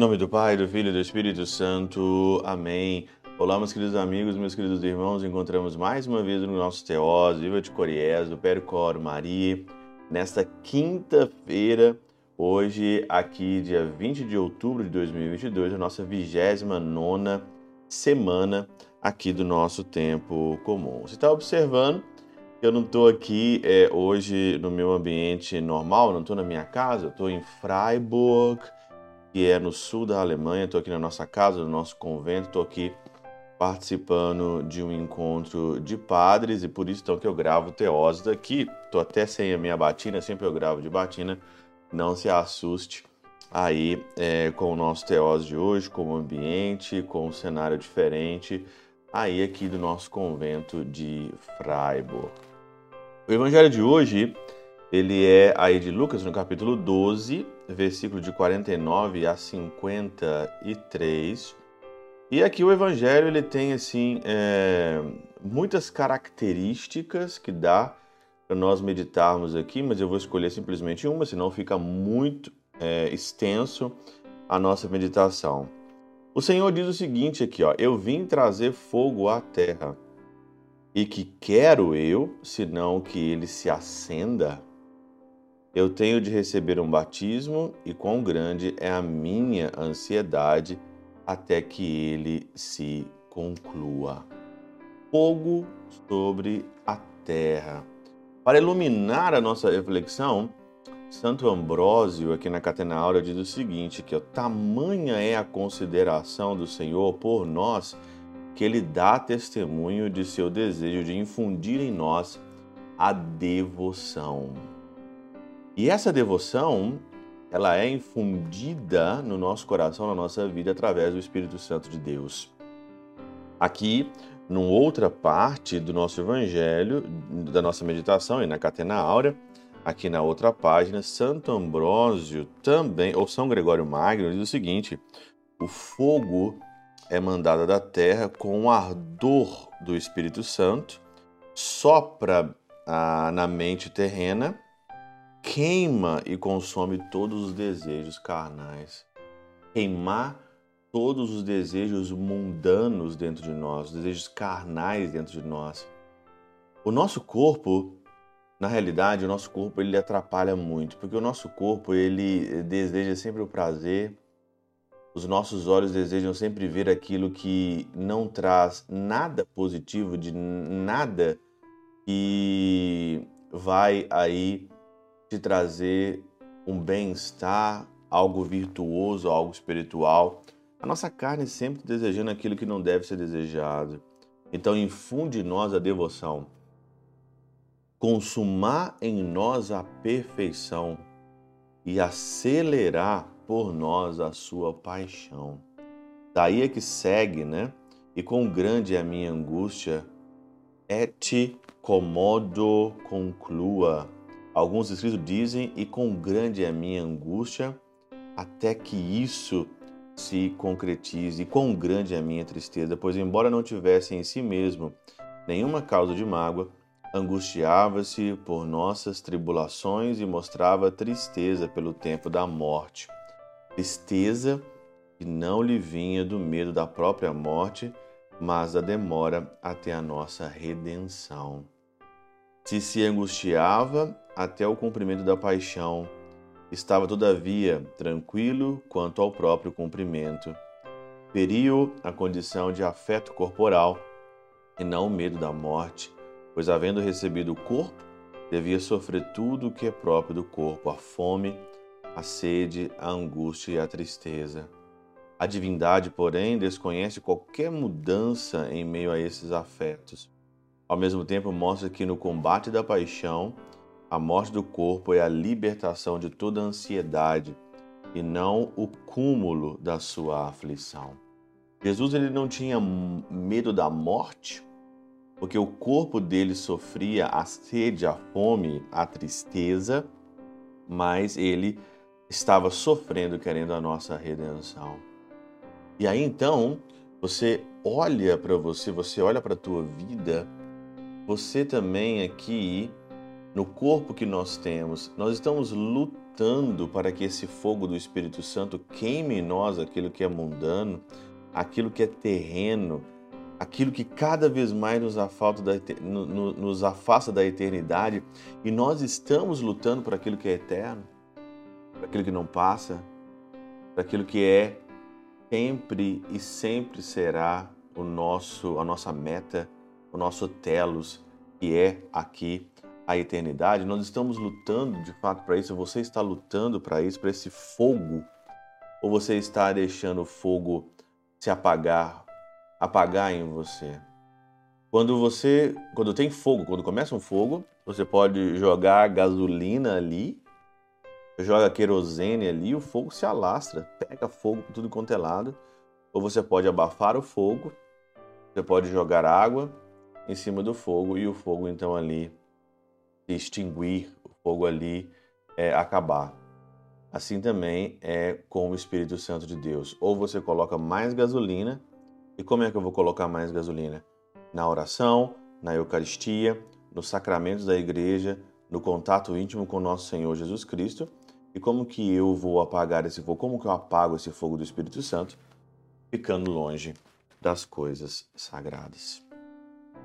nome do Pai, do Filho e do Espírito Santo. Amém. Olá, meus queridos amigos, meus queridos irmãos. Encontramos mais uma vez no nosso Teós, Viva de Coriés, do Percor Maria, nesta quinta-feira, hoje, aqui, dia 20 de outubro de 2022, a nossa 29 semana aqui do nosso tempo comum. Você está observando eu não estou aqui é, hoje no meu ambiente normal, não estou na minha casa, eu estou em Freiburg, que é no sul da Alemanha. Estou aqui na nossa casa, no nosso convento, estou aqui participando de um encontro de padres e por isso então que eu gravo teoses daqui. Estou até sem a minha batina, sempre eu gravo de batina. Não se assuste aí é, com o nosso teose de hoje, com o ambiente, com um cenário diferente aí aqui do nosso convento de Freiburg. O evangelho de hoje, ele é aí de Lucas, no capítulo 12, versículo de 49 a 53. E aqui o evangelho, ele tem, assim, é, muitas características que dá para nós meditarmos aqui, mas eu vou escolher simplesmente uma, senão fica muito é, extenso a nossa meditação. O Senhor diz o seguinte aqui, ó: Eu vim trazer fogo à terra e que quero eu, senão que ele se acenda? Eu tenho de receber um batismo e quão grande é a minha ansiedade até que ele se conclua. Fogo sobre a terra. Para iluminar a nossa reflexão, Santo Ambrósio, aqui na Catena Áurea, diz o seguinte: que ó, tamanha é a consideração do Senhor por nós que ele dá testemunho de seu desejo de infundir em nós a devoção. E essa devoção, ela é infundida no nosso coração, na nossa vida, através do Espírito Santo de Deus. Aqui, numa outra parte do nosso evangelho, da nossa meditação e na Catena Áurea, aqui na outra página, Santo Ambrósio também, ou São Gregório Magno, diz o seguinte: o fogo é mandada da terra com o ardor do Espírito Santo, sopra ah, na mente terrena, queima e consome todos os desejos carnais. Queimar todos os desejos mundanos dentro de nós, os desejos carnais dentro de nós. O nosso corpo, na realidade, o nosso corpo ele atrapalha muito, porque o nosso corpo ele deseja sempre o prazer, os nossos olhos desejam sempre ver aquilo que não traz nada positivo, de nada que vai aí te trazer um bem-estar, algo virtuoso, algo espiritual. A nossa carne sempre desejando aquilo que não deve ser desejado. Então infunde em nós a devoção. Consumar em nós a perfeição e acelerar por nós a sua paixão. Daí é que segue, né? E quão grande é a minha angústia, et comodo conclua. Alguns escritos dizem, e quão grande é a minha angústia, até que isso se concretize. E quão grande é a minha tristeza, pois, embora não tivesse em si mesmo nenhuma causa de mágoa, angustiava-se por nossas tribulações e mostrava tristeza pelo tempo da morte tristeza que não lhe vinha do medo da própria morte, mas da demora até a nossa redenção. Se se angustiava até o cumprimento da paixão, estava todavia tranquilo quanto ao próprio cumprimento. Feriu a condição de afeto corporal e não o medo da morte, pois havendo recebido o corpo, devia sofrer tudo o que é próprio do corpo, a fome, a sede, a angústia e a tristeza. A divindade, porém, desconhece qualquer mudança em meio a esses afetos. Ao mesmo tempo, mostra que no combate da paixão, a morte do corpo é a libertação de toda ansiedade e não o cúmulo da sua aflição. Jesus ele não tinha medo da morte, porque o corpo dele sofria a sede, a fome, a tristeza, mas ele estava sofrendo querendo a nossa redenção. E aí então, você olha para você, você olha para a tua vida, você também aqui no corpo que nós temos, nós estamos lutando para que esse fogo do Espírito Santo queime em nós aquilo que é mundano, aquilo que é terreno, aquilo que cada vez mais nos, afasta da, nos afasta da eternidade, e nós estamos lutando por aquilo que é eterno, por aquilo que não passa, por aquilo que é sempre e sempre será o nosso, a nossa meta, o nosso telos, que é aqui a eternidade. Nós estamos lutando de fato para isso. Você está lutando para isso, para esse fogo, ou você está deixando o fogo se apagar, apagar em você? Quando você, quando tem fogo, quando começa um fogo, você pode jogar gasolina ali joga querosene ali, o fogo se alastra, pega fogo por tudo quanto é lado. Ou você pode abafar o fogo, você pode jogar água em cima do fogo e o fogo então ali extinguir, o fogo ali é, acabar. Assim também é com o Espírito Santo de Deus. Ou você coloca mais gasolina, e como é que eu vou colocar mais gasolina? Na oração, na Eucaristia, nos sacramentos da igreja, no contato íntimo com nosso Senhor Jesus Cristo e como que eu vou apagar esse fogo? Como que eu apago esse fogo do Espírito Santo? Ficando longe das coisas sagradas.